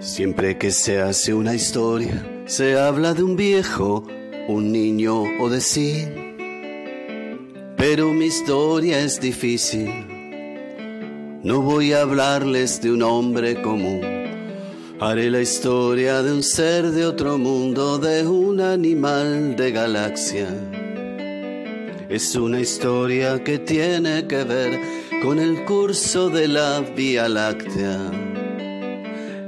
Siempre que se hace una historia, se habla de un viejo, un niño o de sí. Pero mi historia es difícil. No voy a hablarles de un hombre común. Haré la historia de un ser de otro mundo, de un animal de galaxia. Es una historia que tiene que ver con el curso de la Vía Láctea.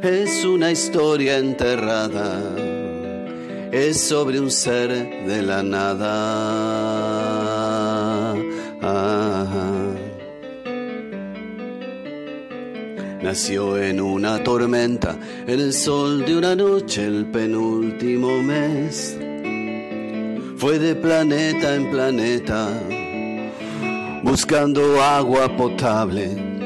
Es una historia enterrada, es sobre un ser de la nada. Nació en una tormenta, en el sol de una noche, el penúltimo mes. Fue de planeta en planeta, buscando agua potable.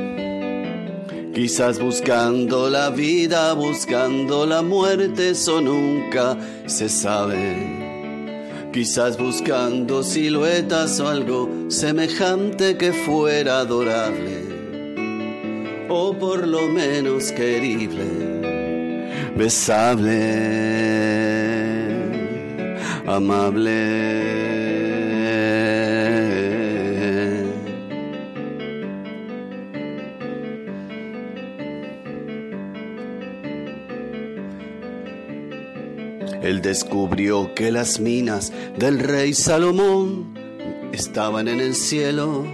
Quizás buscando la vida, buscando la muerte, eso nunca se sabe. Quizás buscando siluetas o algo semejante que fuera adorable o por lo menos querible, besable, amable. Él descubrió que las minas del rey Salomón estaban en el cielo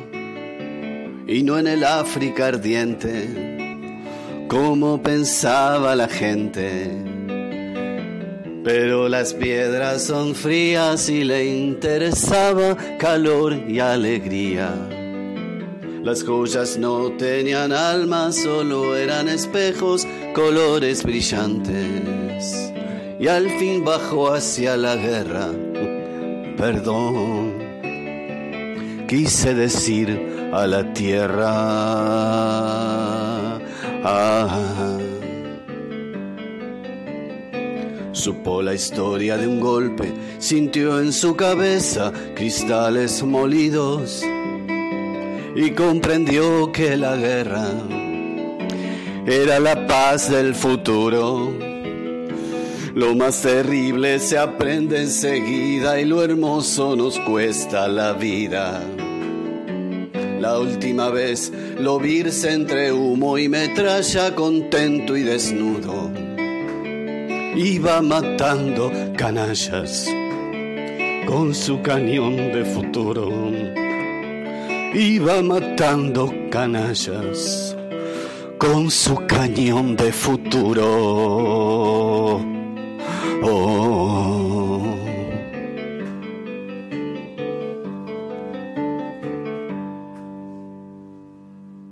y no en el África ardiente, como pensaba la gente. Pero las piedras son frías y le interesaba calor y alegría. Las joyas no tenían alma, solo eran espejos, colores brillantes. Y al fin bajó hacia la guerra. Perdón, quise decir a la tierra. Ah. Supo la historia de un golpe, sintió en su cabeza cristales molidos y comprendió que la guerra era la paz del futuro. Lo más terrible se aprende enseguida y lo hermoso nos cuesta la vida. La última vez lo virse entre humo y metralla contento y desnudo. Iba matando canallas con su cañón de futuro. Iba matando canallas con su cañón de futuro. oh